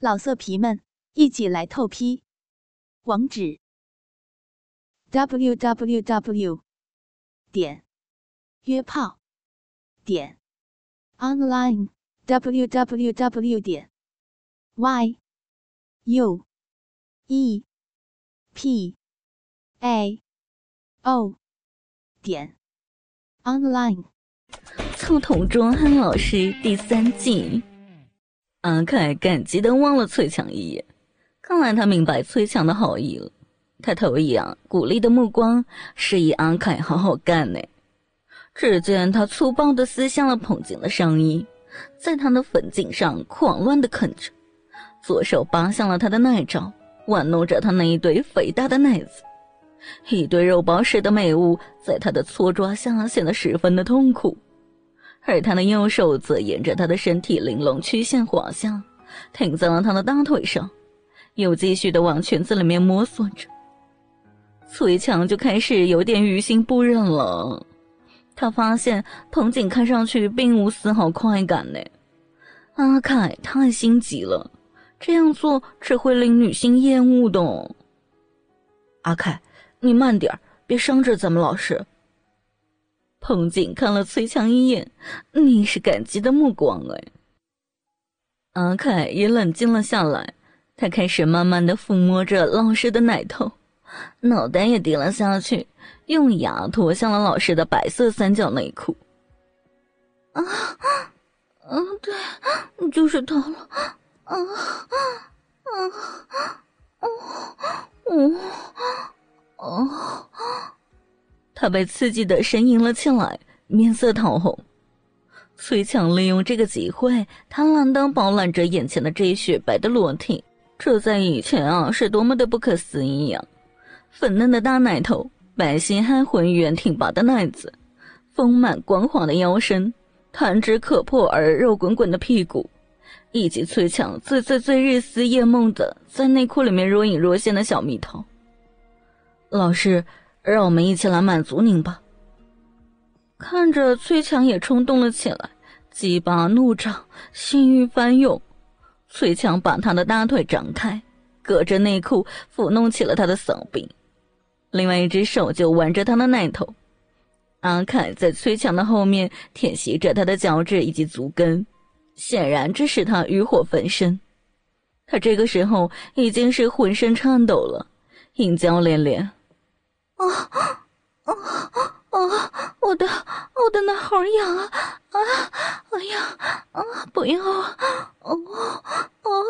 老色皮们，一起来透批！网址：w w w 点约炮点 online w w w 点 y u e p a o 点 online。操同桌汉老师第三季。阿凯感激的望了崔强一眼，看来他明白崔强的好意了。他头一仰，鼓励的目光示意阿凯好好干呢。只见他粗暴的撕下了捧紧的上衣，在他的粉颈上狂乱的啃着，左手扒向了他的奶罩，玩弄着他那一堆肥大的奶子，一堆肉包似的美物在他的搓抓下显得十分的痛苦。而他的右手则沿着他的身体玲珑曲线滑下，停在了他的大腿上，又继续的往裙子里面摸索着。崔强就开始有点于心不忍了，他发现藤井看上去并无丝毫快感呢。阿凯太心急了，这样做只会令女性厌恶的。阿凯，你慢点别伤着咱们老师。彭景看了崔强一眼，你是感激的目光哎。阿凯也冷静了下来，他开始慢慢的抚摸着老师的奶头，脑袋也低了下去，用牙脱下了老师的白色三角内裤。啊，嗯，对，就是他了。啊啊啊他被刺激的呻吟了起来，面色桃红。崔强利用这个机会，贪婪的饱览着眼前的这一雪白的裸体。这在以前啊，是多么的不可思议呀！粉嫩的大奶头，白皙还浑圆挺拔的奶子，丰满光滑的腰身，弹指可破而肉滚滚的屁股，以及崔强最最最日思夜梦的在内裤里面若隐若现的小蜜桃。老师。让我们一起来满足您吧。看着崔强也冲动了起来，鸡巴怒涨，性欲翻涌。崔强把他的大腿张开，隔着内裤抚弄起了他的骚逼，另外一只手就挽着他的奶头。阿凯在崔强的后面舔吸着他的脚趾以及足跟，显然这使他欲火焚身。他这个时候已经是浑身颤抖了，阴交连连。啊啊啊！我的我的奶好痒啊啊！哎呀啊！不要啊！哦哦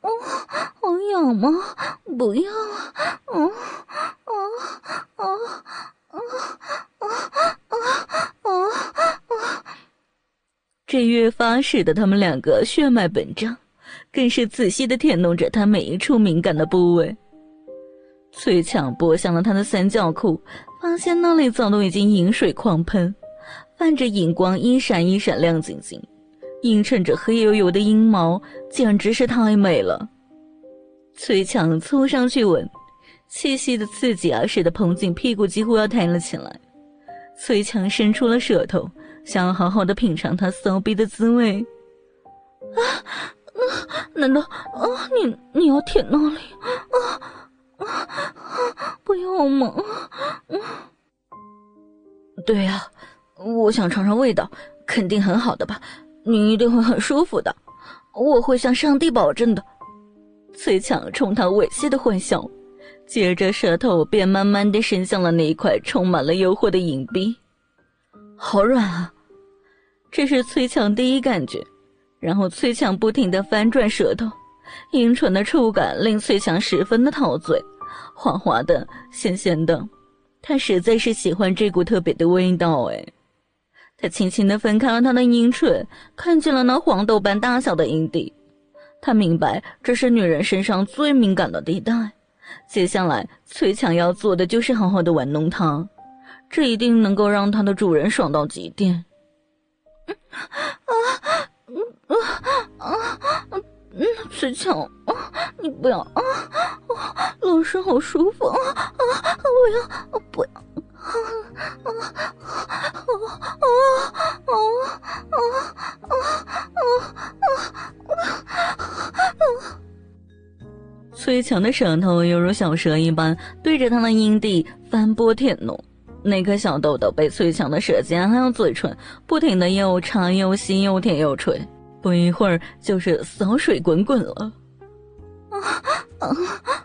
哦！好痒吗？不要啊！啊啊啊啊啊啊啊！这越发使得他们两个血脉本张，更是仔细的舔弄着他每一处敏感的部位。崔强拨向了他的三角裤，发现那里早都已经饮水狂喷，泛着银光，一闪一闪亮晶晶，映衬着黑油油的阴毛，简直是太美了。崔强凑上去吻，气息的刺激啊，使得彭景屁股几乎要抬了起来。崔强伸出了舌头，想要好好的品尝他骚逼的滋味。啊，那难道啊，你你要舔那里啊？不要吗？对呀，我想尝尝味道，肯定很好的吧？你一定会很舒服的，我会向上帝保证的。崔强冲他猥亵的坏笑，接着舌头便慢慢的伸向了那一块充满了诱惑的硬币。好软啊！这是崔强第一感觉，然后崔强不停的翻转舌头，阴唇的触感令崔强十分的陶醉。滑滑的，咸咸的，他实在是喜欢这股特别的味道哎。他轻轻的分开了他的阴唇，看见了那黄豆般大小的阴蒂。他明白这是女人身上最敏感的地带。接下来，崔强要做的就是好好的玩弄她，这一定能够让他的主人爽到极点。啊，啊啊啊！嗯，崔强，啊，你不要啊！老师好舒服啊啊！不要，不要！啊啊啊啊啊啊啊啊啊！崔强的舌头犹如小蛇一般，对着他的阴蒂翻波舔弄。那颗小豆豆被崔强的舌尖还有嘴唇不停的又插又吸，又舔又吹，不一会儿就是扫水滚滚了。啊啊啊啊！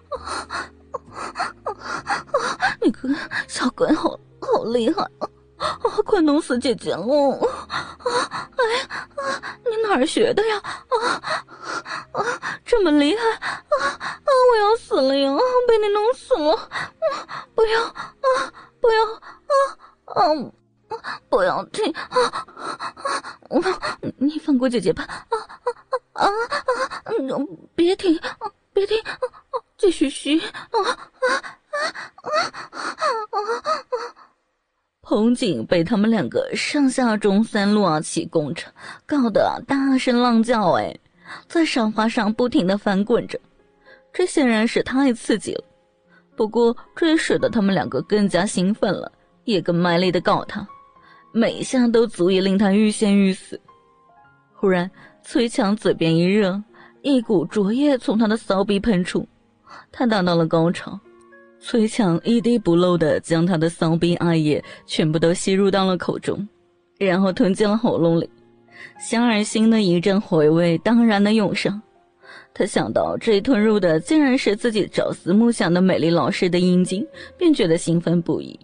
你个小鬼，好好厉害啊！啊，快弄死姐姐了！啊，哎，啊，你哪儿学的呀？啊啊，这么厉害！啊啊，我要死了呀！被你弄死了！啊，不要啊，不要啊啊，不要停！啊啊，你放过姐姐吧！啊啊啊啊！别停！别停！继续吸！啊啊啊啊啊！彭景被他们两个上下中三路啊起攻着，搞得大声浪叫，哎，在沙发上不停的翻滚着，这显然是太刺激了。不过这也使得他们两个更加兴奋了，也更卖力的搞他，每一下都足以令他欲仙欲死。忽然，崔强嘴边一热，一股浊液从他的骚逼喷出，他达到了高潮。崔强一滴不漏的将他的骚逼阿液全部都吸入到了口中，然后吞进了喉咙里。香而心的一阵回味当然的涌上，他想到这吞入的竟然是自己朝思暮想的美丽老师的阴茎，便觉得兴奋不已。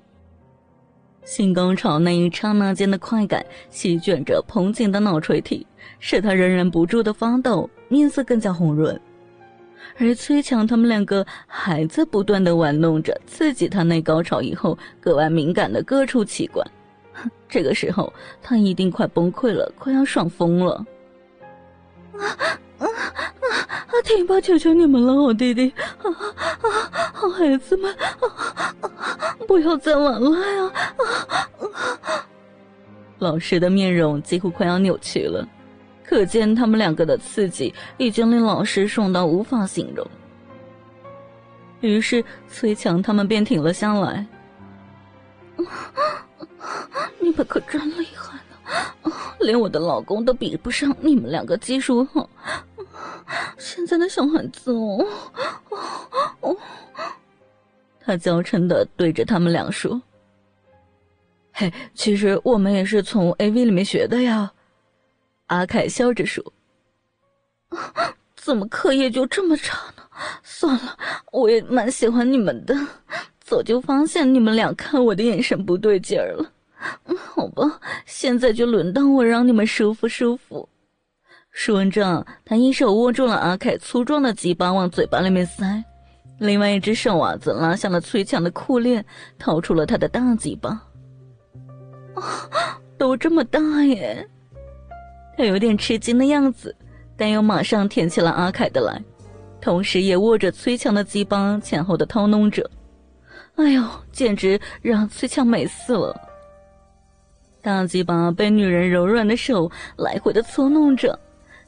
性高潮那一刹那间的快感席卷着彭景的脑垂体，使他仍忍不住的发抖，面色更加红润。而崔强他们两个还在不断的玩弄着刺激他内高潮以后格外敏感的各处器官，这个时候他一定快崩溃了，快要爽疯了！啊啊啊！停吧，求求你们了，好弟弟，啊啊，好孩子们，啊啊，不要再玩了呀！啊！老师的面容几乎快要扭曲了。可见他们两个的刺激已经令老师爽到无法形容。于是崔强他们便停了下来。你们可真厉害呢，连我的老公都比不上你们两个技术好。现在的小孩子哦哦，哦，他娇嗔的对着他们俩说：“嘿，其实我们也是从 A V 里面学的呀。”阿凯笑着说：“怎么课业就这么差呢？算了，我也蛮喜欢你们的，早就发现你们俩看我的眼神不对劲儿了。好吧，现在就轮到我让你们舒服舒服。”说着，他一手握住了阿凯粗壮的鸡巴往嘴巴里面塞，另外一只手啊则拉下了崔强的裤链，掏出了他的大鸡巴。都这么大耶！他有点吃惊的样子，但又马上舔起了阿凯的来，同时也握着崔强的鸡巴前后的掏弄着。哎呦，简直让崔强美死了！大鸡巴被女人柔软的手来回的搓弄着，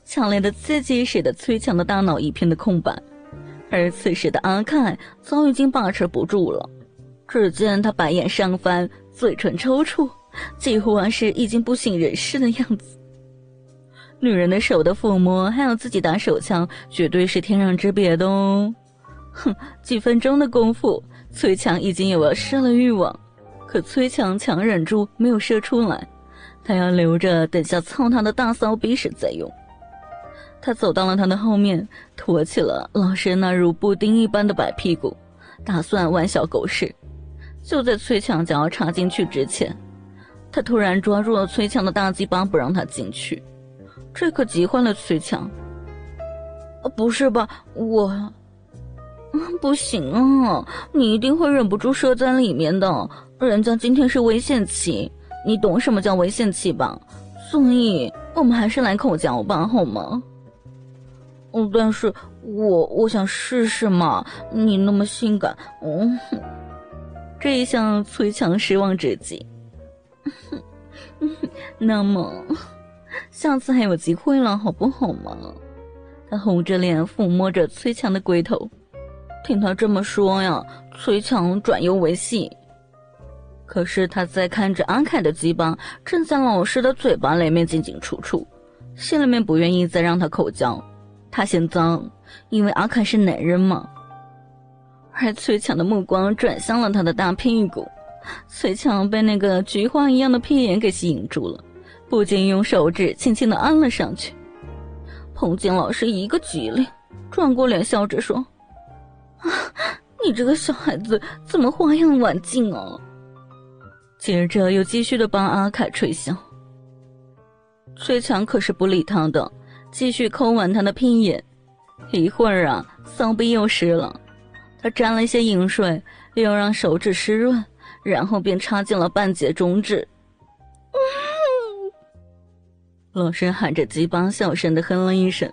强烈的刺激使得崔强的大脑一片的空白，而此时的阿凯早已经把持不住了。只见他白眼上翻，嘴唇抽搐，几乎啊是已经不省人事的样子。女人的手的抚摸，还有自己打手枪，绝对是天壤之别的哦。哼，几分钟的功夫，崔强已经有了射了欲望，可崔强强忍住没有射出来，他要留着等下操他的大骚逼时再用。他走到了他的后面，托起了老师那如布丁一般的白屁股，打算玩小狗式。就在崔强将要插进去之前，他突然抓住了崔强的大鸡巴，不让他进去。这可急坏了崔强。啊，不是吧，我，不行啊！你一定会忍不住射在里面的。人家今天是危险期，你懂什么叫危险期吧？所以，我们还是来口交吧，好吗？嗯，但是我我想试试嘛。你那么性感，嗯，这一下崔强失望至极。那么。下次还有机会了，好不好嘛？他红着脸抚摸着崔强的龟头，听他这么说呀，崔强转忧为喜。可是他在看着阿凯的鸡巴正在老师的嘴巴里面进进出出，心里面不愿意再让他口交，他嫌脏，因为阿凯是男人嘛。而崔强的目光转向了他的大屁股，崔强被那个菊花一样的屁眼给吸引住了，不禁用手指轻轻的按了上去。彭景老师一个机灵，转过脸笑着说：“啊，你这个小孩子怎么花样晚尽啊？”接着又继续的帮阿凯吹箫。崔强可是不理他的，继续抠完他的屁眼。一会儿啊，骚逼又湿了。他沾了一些饮水，又让手指湿润，然后便插进了半截中指。老师喊着鸡巴，小声的哼了一声，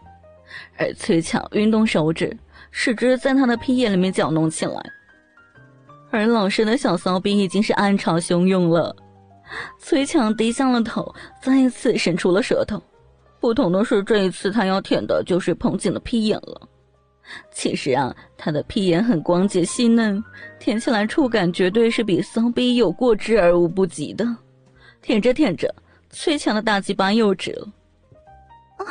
而崔强运动手指，使之在他的屁眼里面搅弄起来。而老师的小骚逼已经是暗潮汹涌了。崔强低下了头，再一次伸出了舌头。不同的是，这一次他要舔的就是彭景的屁眼了。其实啊，他的屁眼很光洁细嫩，舔起来触感绝对是比骚逼有过之而无不及的。舔着舔着，崔强的大鸡巴又直了。啊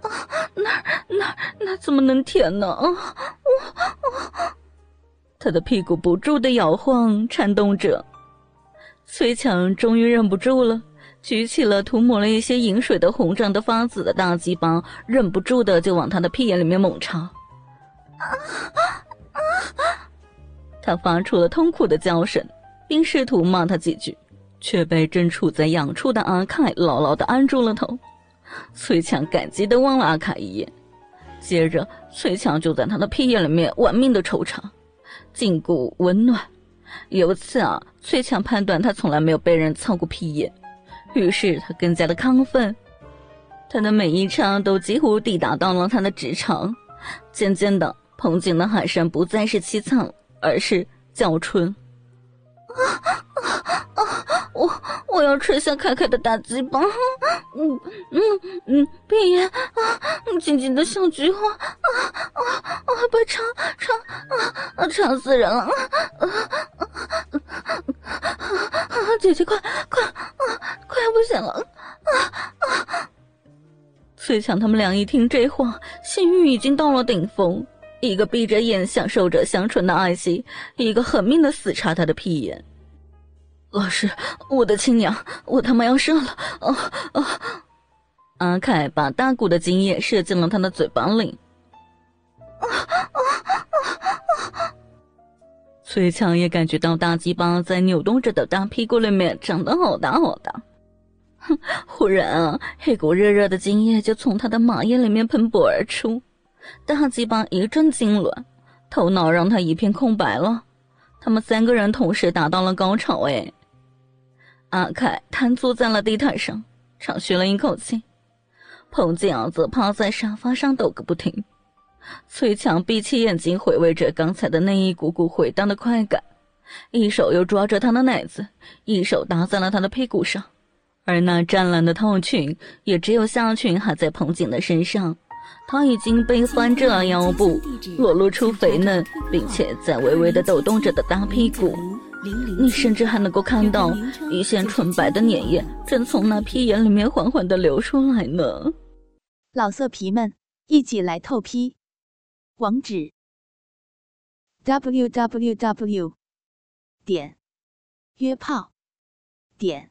啊！哪哪哪怎么能舔呢？啊！我他的屁股不住的摇晃颤动着。崔强终于忍不住了，举起了涂抹了一些饮水的红胀的发紫的大鸡巴，忍不住的就往他的屁眼里面猛插。啊啊啊他发出了痛苦的叫声，并试图骂他几句，却被正处在痒处的阿凯牢牢的按住了头。崔强感激的望了阿凯一眼，接着崔强就在他的屁眼里面玩命的抽插，禁锢温暖。由此啊，崔强判断他从来没有被人操过屁眼，于是他更加的亢奋，他的每一插都几乎抵达到了他的直肠。渐渐的，彭景的喊声不再是凄惨，而是叫春。啊啊啊我我要吃下凯凯的大鸡巴，嗯嗯嗯，闭眼啊，紧紧的小菊花啊啊啊，被插插啊啊，插死人了啊啊啊！姐姐快快不行了啊啊！崔强他们俩一听这话，性欲已经到了顶峰，一个闭着眼享受着香醇的爱惜，一个狠命的死插他的屁眼。老师，我的亲娘，我他妈要射了！啊啊！阿凯把大股的精液射进了他的嘴巴里。啊啊啊！崔强也感觉到大鸡巴在扭动着的大屁股里面长得好大好大。哼！忽然啊，一股热热的精液就从他的马眼里面喷薄而出，大鸡巴一阵痉挛，头脑让他一片空白了。他们三个人同时达到了高潮，哎。阿凯瘫坐在了地毯上，长吁了一口气。彭景阳则趴在沙发上抖个不停。崔强闭起眼睛，回味着刚才的那一股股回荡的快感，一手又抓着他的奶子，一手搭在了他的屁股上，而那湛蓝的套裙也只有下裙还在彭景的身上，他已经被翻着了腰部，裸露出肥嫩并且在微微的抖动着的大屁股。你甚至还能够看到一线纯白的粘液正从那屁眼里面缓缓的流出来呢。老色皮们，一起来透批！网址：w w w 点约炮点